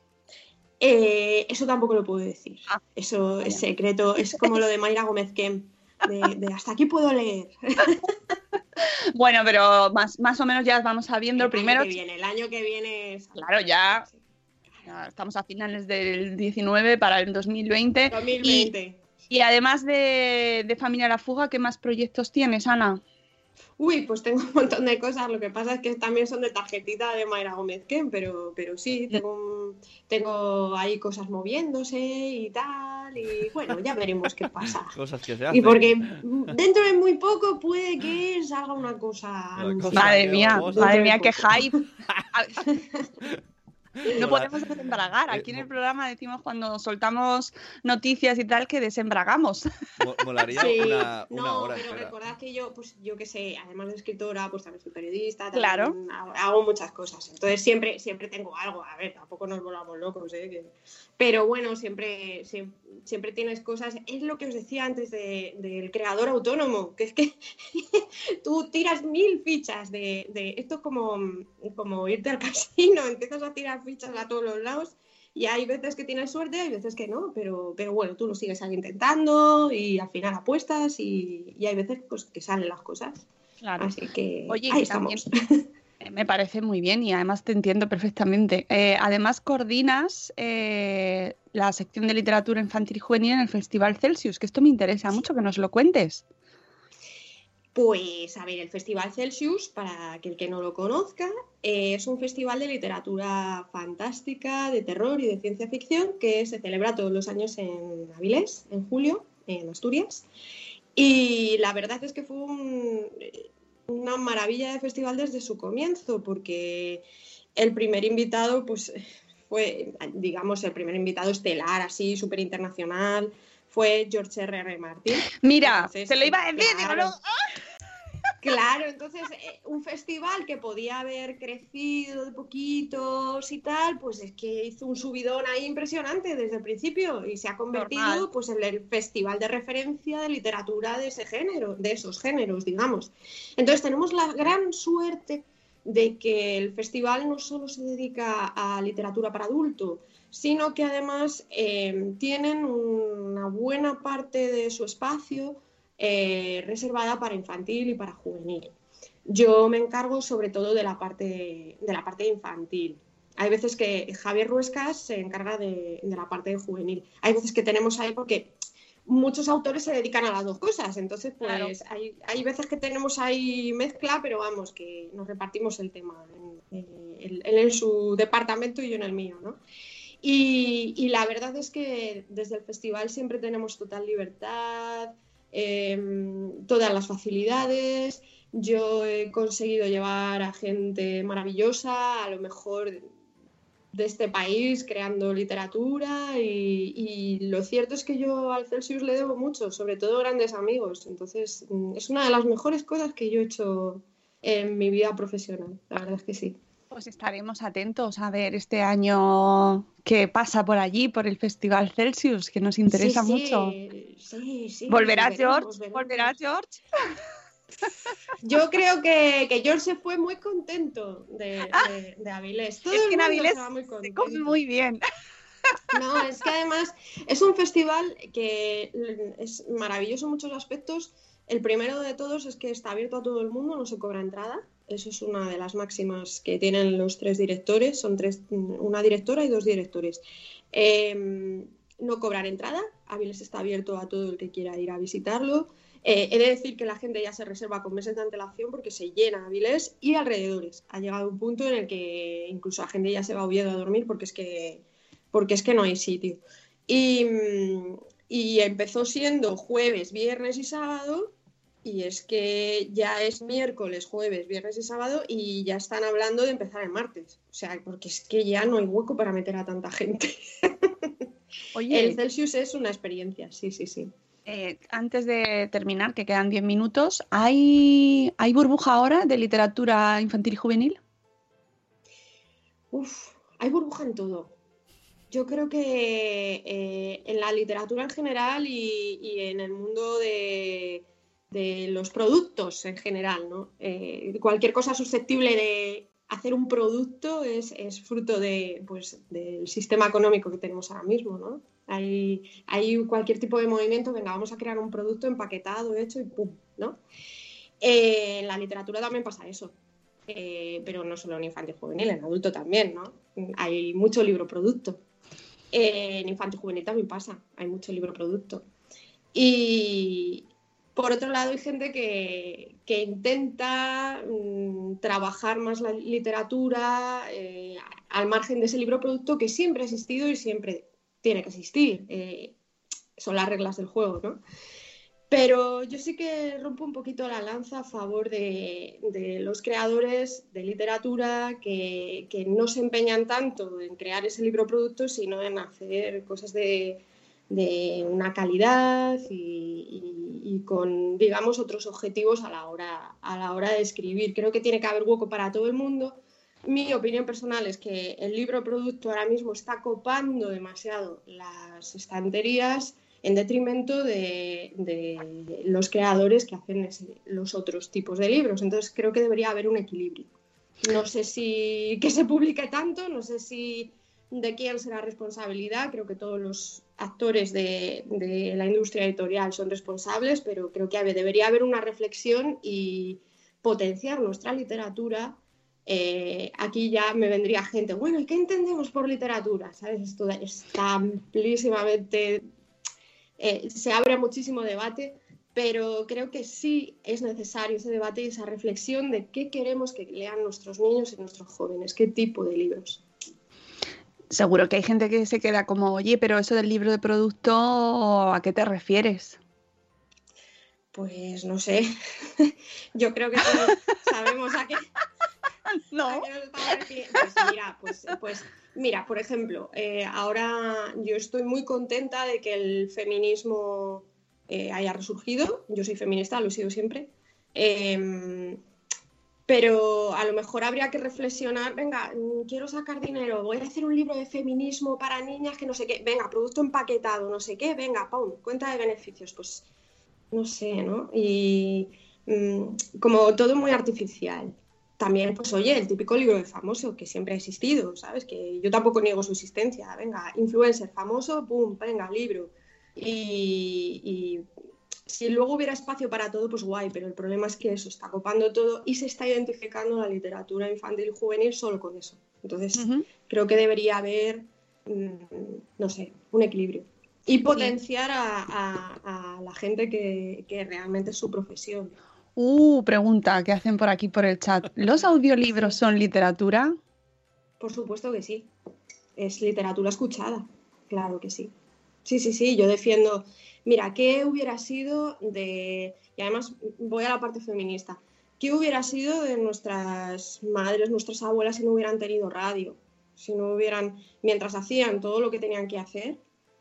Eh, eso tampoco lo puedo decir. Ah, Eso es secreto. Es como lo de Mayra Gómez Kem. De, de hasta aquí puedo leer. (laughs) (laughs) Bueno, pero más, más o menos ya vamos sabiendo. el Primero, año que viene, el año que viene. es- Claro, ya. Estamos a finales del 19 para el 2020. 2020. Y además de, de Familia La Fuga, ¿qué más proyectos tienes, Ana? Uy, pues tengo (laughs) un montón de cosas. Lo que pasa es que también son de tarjetita de Mayra Gómez Kem, pero, pero sí, tengo, tengo ahí cosas moviéndose y tal. Y bueno, ya veremos qué pasa. (laughs) Cosas que se Y hacen. porque dentro de muy poco puede que salga una cosa. Madre mía, madre mía, qué hype. (laughs) No podemos desembragar. Aquí en el Eh, programa decimos cuando soltamos noticias y tal que desembragamos. (laughs) Mo- Molaría Sí, una, una no, hora pero entera. recordad que yo, pues yo que sé, además de escritora, pues también soy periodista, Claro. también hago, hago muchas cosas. Entonces siempre, siempre tengo algo. A ver, tampoco nos volvamos locos, ¿eh? Que- Pero bueno, siempre, siempre, siempre tienes cosas. Es lo que os decía antes de- del creador autónomo, que es que (laughs) tú tiras mil fichas de, de esto es como, como irte al casino, (laughs) empiezas a tirar fichas a todos los lados. Y hay veces que tienes suerte, hay veces que no, pero, pero bueno, tú lo sigues ahí intentando y al final apuestas y, y hay veces pues, que salen las cosas. Claro. Así que Oye, ahí también- estamos. (laughs) Eh, Me parece muy bien y además te entiendo perfectamente. Eh, además, coordinas eh, la sección de literatura infantil y juvenil en el Festival Celsius, que esto me interesa mucho que nos lo cuentes. Pues a ver, el Festival Celsius, para aquel que no lo conozca, eh, es un festival de literatura fantástica, de terror y de ciencia ficción que se celebra todos los años en Avilés, en julio, en Asturias. Y la verdad es que fue un- una maravilla de festival desde su comienzo, porque el primer invitado, pues fue, digamos, el primer invitado estelar, así, súper internacional, fue George R. R. Martin. Mira, Entonces, te lo iba a decir, digo, no, Claro, entonces eh, un festival que podía haber crecido de poquitos y tal, pues es que hizo un subidón ahí impresionante desde el principio y se ha convertido Normal. pues en el festival de referencia de literatura de ese género, de esos géneros, digamos. Entonces tenemos la gran suerte de que el festival no solo se dedica a literatura para adulto, sino que además eh, tienen una buena parte de su espacio eh, reservada para infantil y para juvenil. Yo me encargo sobre todo de la parte, de la parte infantil. Hay veces que Javier Ruescas se encarga de, de la parte juvenil. Hay veces que tenemos ahí porque muchos autores se dedican a las dos cosas, entonces pues hay, hay, veces que tenemos ahí mezcla, pero vamos, que nos repartimos el tema, en, él en, su departamento y yo en el mío, ¿no? Y, y, la verdad es que desde el festival siempre tenemos total libertad, eh, todas las facilidades, yo he conseguido llevar a gente maravillosa, a lo mejor de este país creando literatura y, lo cierto es que yo al Celsius le debo mucho, sobre todo grandes amigos. Entonces mm, es una de las mejores cosas que yo he hecho en mi vida profesional, la verdad es que sí. Pues estaremos atentos a ver este año qué pasa por allí, por el Festival Celsius, que nos interesa mucho. Sí, sí. ¿Volverá George? ¿Volverá George? Yo creo que, que, George se fue muy contento de, de, Avilés. Todo es que en Avilés se, se come muy bien. No, es que además es un festival que es maravilloso en muchos aspectos. El primero de todos es que está abierto a todo el mundo, no se cobra entrada. Eso es una de las máximas que tienen los tres directores. Son tres, una directora y dos directores. Eh, no cobrar entrada. Avilés está abierto a todo el que quiera ir a visitarlo. Eh, he de decir que la gente ya se reserva con meses de antelación porque se llena Avilés y alrededores. Ha llegado un punto en el que incluso la gente ya se va a a dormir porque es que, porque es que no hay sitio. Y empezó siendo jueves, viernes y sábado y es que ya es miércoles, jueves, viernes y sábado y ya están hablando de empezar el martes. O sea, porque es que ya no hay hueco para meter a tanta gente. (laughs) Oye, el Celsius es una experiencia, sí, sí, sí. Eh, antes de terminar, que quedan 10 minutos, ¿hay, ¿hay burbuja ahora de literatura infantil y juvenil? Uf, hay burbuja en todo. Yo creo que eh, en la literatura en general y, en el mundo de, los productos en general, ¿no? Eh, cualquier cosa susceptible de hacer un producto es, es fruto de, pues, del sistema económico que tenemos ahora mismo, ¿no? Hay, hay cualquier tipo de movimiento, venga, vamos a crear un producto empaquetado, hecho y pum, ¿no? Eh, en la literatura también pasa eso, eh, pero no solo en infantil juvenil, en adulto también, ¿no? Hay mucho libro producto. Eh, en infantil juvenil también pasa, hay mucho libro producto. Y por otro lado, hay gente que, que intenta mm, trabajar más la literatura al margen de ese libro producto que siempre ha existido y siempre tiene que existir. Eh, son las reglas del juego, ¿no? Pero yo sí que rompo un poquito la lanza a favor de, los creadores de literatura que, no se empeñan tanto en crear ese libro producto, sino en hacer cosas de, una calidad y, con, digamos, otros objetivos a la, hora, a la hora de escribir. Creo que tiene que haber hueco para todo el mundo mi opinión personal es que el libro producto ahora mismo está copando demasiado las estanterías en detrimento de, los creadores que hacen los otros tipos de libros. Entonces creo que debería haber un equilibrio. No sé si que se publique tanto, no sé si de quién será responsabilidad. Creo que todos los actores de, la industria editorial son responsables, pero creo que debería haber una reflexión y potenciar nuestra literatura eh, aquí ya me vendría gente, bueno, ¿y qué entendemos por literatura? ¿Sabes? Esto está amplísimamente, eh, se abre muchísimo debate, pero creo que sí es necesario ese debate y esa reflexión de qué queremos que lean nuestros niños y nuestros jóvenes, qué tipo de libros. Seguro que hay gente que se queda como, oye, pero eso del libro de producto, ¿a qué te refieres? Pues no sé. (laughs) Yo creo que todos sabemos a qué, (laughs) no. Pues mira, pues, pues, mira, por ejemplo, eh, ahora yo estoy muy contenta de que el feminismo eh, haya resurgido. Yo soy feminista, lo he sido siempre. Em, pero a lo mejor habría que reflexionar, venga, mm, quiero sacar dinero, voy a hacer un libro de feminismo para niñas que no sé qué, venga, producto empaquetado, no sé qué, venga, pum, cuenta de beneficios, pues no sé, ¿no? Y mm, como todo muy artificial también, pues oye, el típico libro de famoso que siempre ha existido, ¿sabes? Que yo tampoco niego su existencia. Venga, influencer famoso, pum, venga, libro. Y, si luego hubiera espacio para todo, pues guay, pero el problema es que eso está copando todo y se está identificando la literatura infantil y juvenil solo con eso. Entonces, creo que debería haber, mm, no sé, un equilibrio. Y potenciar a, la gente que, que realmente es su profesión. Uh, pregunta que hacen por aquí por el chat. ¿Los audiolibros son literatura? Por supuesto que sí. Es literatura escuchada. Claro que sí. Sí, sí, sí. Yo defiendo. Mira, ¿qué hubiera sido de. Y además voy a la parte feminista. ¿Qué hubiera sido de nuestras madres, nuestras abuelas si no hubieran tenido radio? Si no hubieran. Mientras hacían todo lo que tenían que hacer,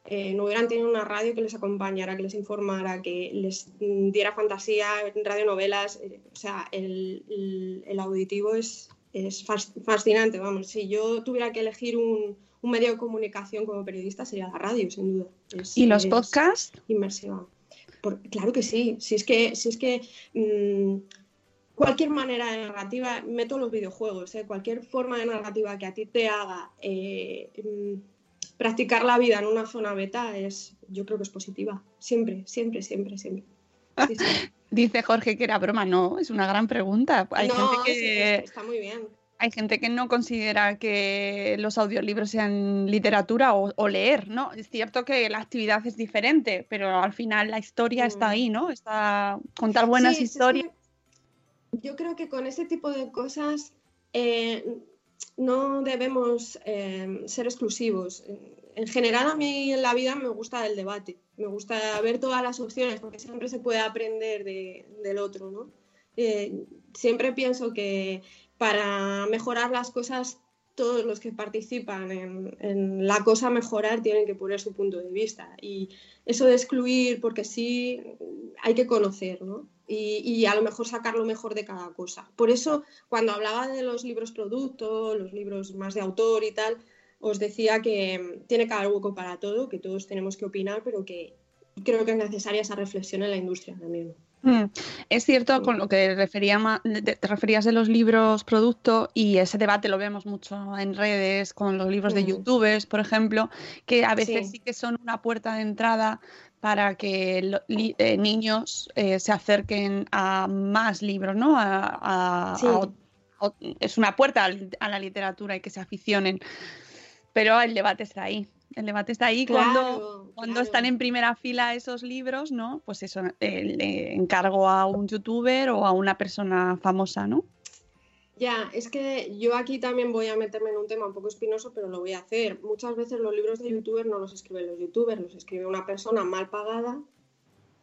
eh, no hubieran tenido una radio que les acompañara, que les informara, que les diera fantasía, radionovelas. Eh, o sea, el, auditivo es, es, fascinante, vamos. Si yo tuviera que elegir un, medio de comunicación como periodista sería la radio, sin duda. ¿Y los podcasts? Inmersiva. claro que sí. Si es que, si es que mm, cualquier manera de narrativa, meto los videojuegos, ¿eh? cualquier forma de narrativa que a ti te haga mm, practicar la vida en una zona beta es, yo creo que es positiva. Siempre, siempre, siempre, siempre. (laughs) Dice Jorge que era broma, no, es una gran pregunta. Hay gente que está muy bien. Hay gente que no considera que los audiolibros sean literatura o, leer, ¿no? Es cierto que la actividad es diferente, pero al final la historia está mm. ahí, ¿no? Está contar buenas historias. yo creo que con ese tipo de cosas eh, no debemos eh, ser exclusivos. En general a mí en la vida me gusta el debate, me gusta ver todas las opciones porque siempre se puede aprender del otro. ¿no? Eh, siempre pienso que para mejorar las cosas todos los que participan en, la cosa mejorar tienen que poner su punto de vista. Y eso de excluir, porque sí, hay que conocer, ¿no? y, a lo mejor sacar lo mejor de cada cosa. Por eso, cuando hablaba de los libros producto, los libros más de autor y tal, os decía que tiene que haber hueco para todo, que todos tenemos que opinar, pero que creo que es necesaria esa reflexión en la industria también. Hmm. Es cierto con lo que refería, te referías de los libros producto y ese debate lo vemos mucho en redes con los libros de youtubers, por ejemplo, que a veces sí que son una puerta de entrada para que eh, niños eh, se acerquen a más libros, ¿no? es una puerta a la literatura y que se aficionen. Pero el debate está ahí. El debate está ahí cuando, cuando están en primera fila esos libros, ¿no? Pues eso, eh, le encargo a un youtuber o a una persona famosa, ¿no? Ya, es que yo aquí también voy a meterme en un tema un poco espinoso, pero lo voy a hacer. Muchas veces los libros de youtubers no los escriben los youtubers, los escribe una persona mal pagada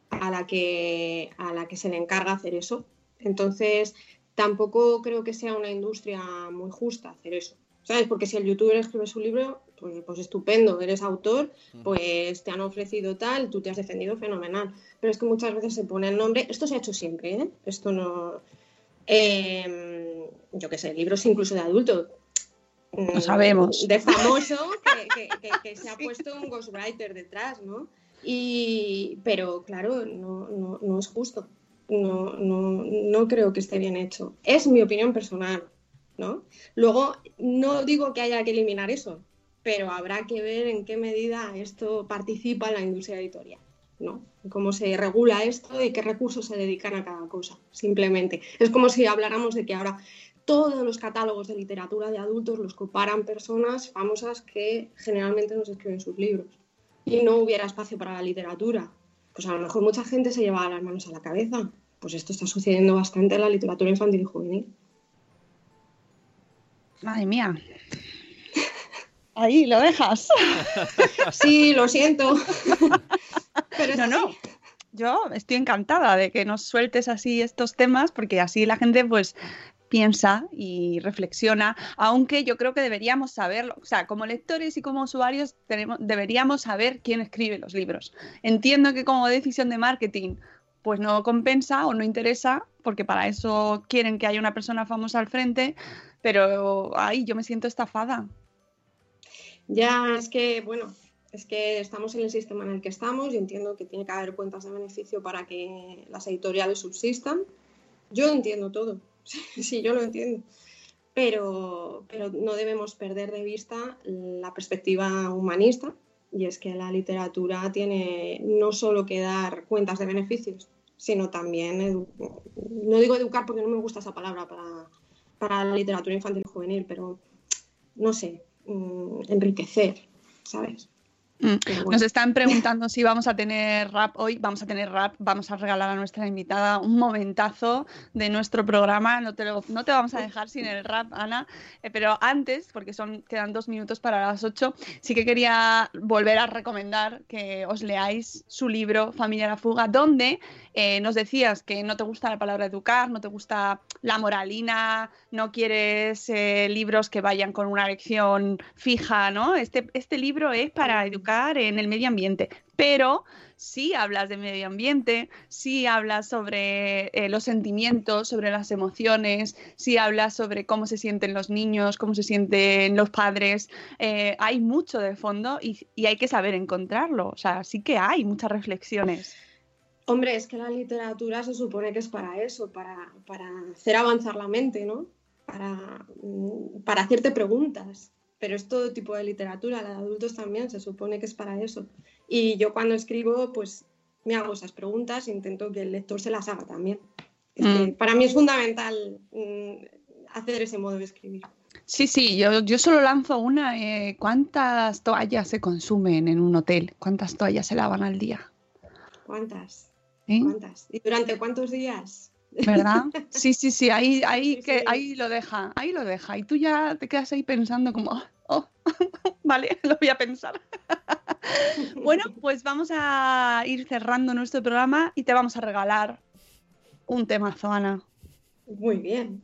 a la que, a la que se le encarga hacer eso. Entonces, tampoco creo que sea una industria muy justa hacer eso. ¿Sabes? Porque si el youtuber escribe su libro, pues, pues estupendo, eres autor, pues te han ofrecido tal, tú te has defendido fenomenal. Pero es que muchas veces se pone el nombre, esto se ha hecho siempre, ¿eh? Esto no Em, yo qué sé, libros incluso de adulto. No mm, sabemos. De famoso (laughs) que, se ha puesto un ghostwriter detrás, ¿no? Y, pero claro, no, no, es justo. No, no, no creo que esté bien hecho. Es mi opinión personal, ¿no? Luego, no digo que haya que eliminar eso, pero habrá que ver en qué medida esto participa en la industria editorial. ¿no? Cómo se regula esto y qué recursos se dedican a cada cosa, simplemente. Es como si habláramos de que ahora todos los catálogos de literatura de adultos los comparan personas famosas que generalmente nos escriben sus libros y no hubiera espacio para la literatura. Pues a lo mejor mucha gente se lleva las manos a la cabeza. Pues esto está sucediendo bastante en la literatura infantil y juvenil. Madre mía. Ahí lo dejas. (laughs) Sí, lo siento. no, no. Yo estoy encantada de que nos sueltes así estos temas porque así la gente pues piensa y reflexiona, aunque yo creo que deberíamos saberlo, o sea, como lectores y como usuarios tenemos, deberíamos saber quién escribe los libros. Entiendo que como decisión de marketing pues no compensa o no interesa, porque para eso quieren que haya una persona famosa al frente, pero ay, yo me siento estafada. Ya, es que, bueno, es que estamos en el sistema en el que estamos y entiendo que tiene que haber cuentas de beneficio para que las editoriales subsistan. Yo entiendo todo. (laughs) Sí, yo lo entiendo. Pero, pero no debemos perder de vista la perspectiva humanista, y es que la literatura tiene no solo que dar cuentas de beneficios, sino también, no digo educar porque no me gusta esa palabra para, para la literatura infantil y juvenil, pero no sé, mm, enriquecer, ¿sabes? Mm. Nos están preguntando si vamos a tener rap hoy. Vamos a tener rap. Vamos a regalar a nuestra invitada un momentazo de nuestro programa. No te, no te vamos a dejar sin el rap, Ana. Eh, pero antes, porque son, quedan dos minutos para las ocho, sí que quería volver a recomendar que os leáis su libro Familia la Fuga, donde eh, nos decías que no te gusta la palabra educar, no te gusta la moralina, no quieres eh, libros que vayan con una lección fija, ¿no? Este, este libro es para educar en el medio ambiente, pero sí hablas de medio ambiente, sí hablas sobre eh, los sentimientos, sobre las emociones, sí hablas sobre cómo se sienten los niños, cómo se sienten los padres. hay mucho de fondo y, y hay que saber encontrarlo. O sea, sí que hay muchas reflexiones. Hombre, es que la literatura se supone que es para eso, para, hacer avanzar la mente, ¿no? Para, mm, para hacerte preguntas. Pero es todo tipo de literatura, la de adultos también, se supone que es para eso. Y yo cuando escribo, pues me hago esas preguntas e intento que el lector se las haga también. Mm. para mí es fundamental mm, hacer ese modo de escribir. Sí, sí, yo, yo solo lanzo una. Eh, ¿Cuántas toallas se consumen en un hotel? ¿Cuántas toallas se lavan al día? ¿Cuántas? ¿Eh? ¿Cuántas? ¿Y durante cuántos días? ¿Verdad? Sí, sí, sí, ahí, ahí, que, ahí lo deja, ahí lo deja. Y tú ya te quedas ahí pensando como, oh, oh (laughs) vale, (laughs) lo voy a pensar. (laughs) bueno, pues vamos a ir cerrando nuestro programa y te vamos a regalar un tema, Ana. Muy bien.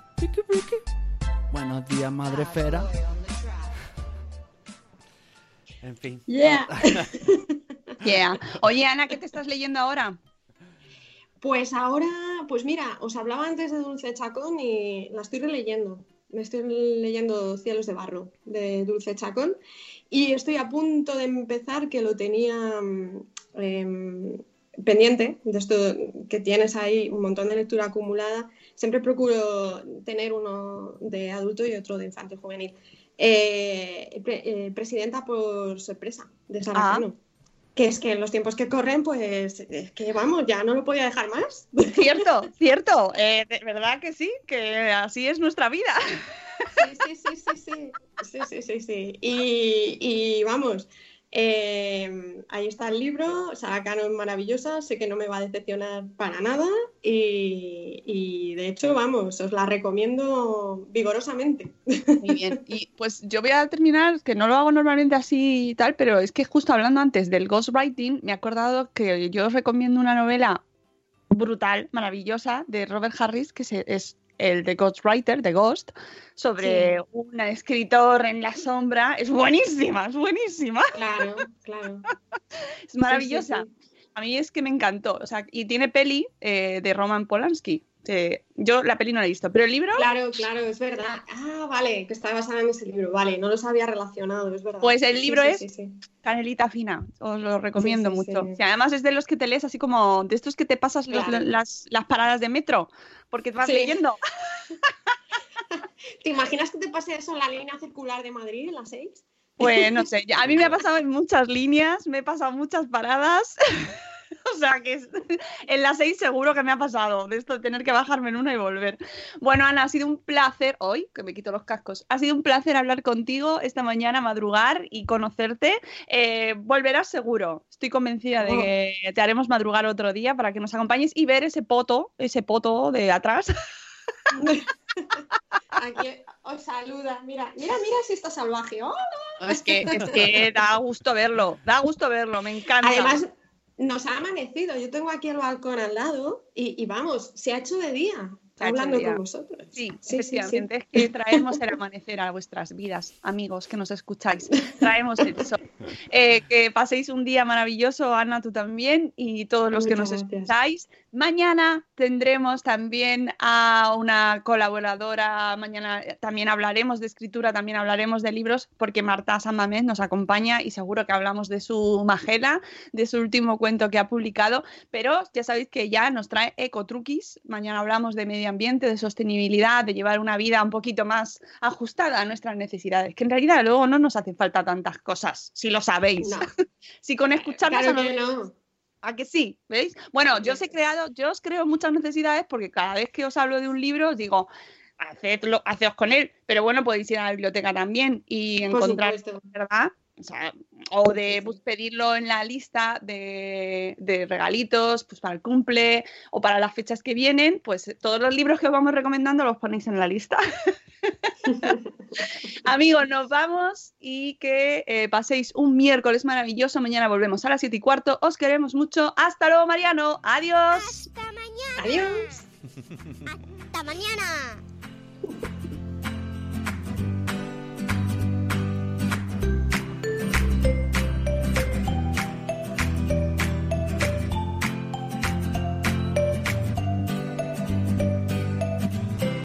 Buenos días, madre fera. En fin. Yeah. (laughs) yeah. Oye, Ana, ¿qué te estás leyendo ahora? Pues ahora, pues mira, os hablaba antes de Dulce Chacón y la estoy releyendo. Me estoy leyendo Cielos de Barro de Dulce Chacón y estoy a punto de empezar que lo tenía em, pendiente de esto que tienes ahí un montón de lectura acumulada siempre procuro tener uno de adulto y otro de infantil juvenil. Eh, eh, presidenta por sorpresa de Saraceno. Ah. Que es que en los tiempos que corren, pues es que vamos, ya no lo podía dejar más. (laughs) Cierto, cierto. Eh, de verdad que sí, que así es nuestra vida. Sí, sí, sí, sí, sí. Sí, sí, sí, sí. Y, y vamos, Em, ahí está el libro, Sara Cano es maravillosa, sé que no me va a decepcionar para nada y, de hecho, vamos, os la recomiendo vigorosamente. Muy bien, y pues yo voy a terminar, que no lo hago normalmente así y tal, pero es que justo hablando antes del ghostwriting, me he acordado que yo os recomiendo una novela brutal, maravillosa, de Robert Harris, que es el de Ghostwriter, de Ghost, sobre un escritor en la sombra. Es buenísima, es buenísima. Claro, (laughs) claro. es maravillosa. A mí es que me encantó. O sea, y tiene peli eh, de Roman Polanski. Yo la peli no la he visto, pero el libro. Claro, claro, es verdad. Ah, vale, que está basada en ese libro. Vale, no los había relacionado, es verdad. Pues el libro es Canelita Fina. Os lo recomiendo mucho. Y además es de los que te lees así como de estos que te pasas las, las paradas de metro porque te vas leyendo. (laughs) (laughs) ¿Te imaginas que te pase eso en la línea circular de Madrid, en las seis? Pues no (laughs) sé, a mí me ha pasado en muchas líneas, me he pasado muchas paradas. (laughs) o sea que (laughs) en las seis seguro que me ha pasado de esto de tener que bajarme en una y volver. Bueno, Ana, ha sido un placer hoy, que me quito los cascos, ha sido un placer hablar contigo esta mañana, madrugar y conocerte. Eh, volverás seguro, estoy convencida de oh. que te haremos madrugar otro día para que nos acompañes y ver ese poto, ese poto de atrás. (laughs) Aquí os saluda. Mira, mira, mira si está salvaje. ¡Hola! Es que, es que da gusto verlo, da gusto verlo, me encanta. Además, nos ha amanecido. Yo tengo aquí el balcón al lado y, y vamos, se ha hecho de día hablando día. con vosotros. Sí, sí, sí. efectivamente, es que traemos el amanecer a vuestras vidas, amigos que nos escucháis. Traemos el sol. (laughs) Eh, que paséis un día maravilloso, Ana, tú también, y todos los que nos gracias. escucháis. Mañana tendremos también a una colaboradora, mañana también hablaremos de escritura, también hablaremos de libros, porque Marta San Mamés nos acompaña y seguro que hablamos de su Magela, de su último cuento que ha publicado, pero ya sabéis que ya nos trae ecotruquis. Mañana hablamos de medio ambiente, de sostenibilidad, de llevar una vida un poquito más ajustada a nuestras necesidades, que en realidad luego no nos hacen falta tantas cosas, si lo sabéis. No, (laughs) Si con escucharnos claro a que no. ¿A que sí? ¿Veis? Bueno, yo os he creado, yo os creo muchas necesidades porque cada vez que os hablo de un libro os digo, hacedlo, haceos con él, pero bueno, podéis ir a la biblioteca también y encontrar. ¿verdad? O, sea, o de pues, pedirlo en la lista de, de regalitos, pues para el cumple o para las fechas que vienen, pues todos los libros que os vamos recomendando los ponéis en la lista. (laughs) Amigos, nos vamos y que eh, paséis un miércoles maravilloso. Mañana volvemos a las 7 y cuarto. Os queremos mucho. Hasta luego, Mariano. Adiós. Hasta mañana. Adiós. Hasta mañana.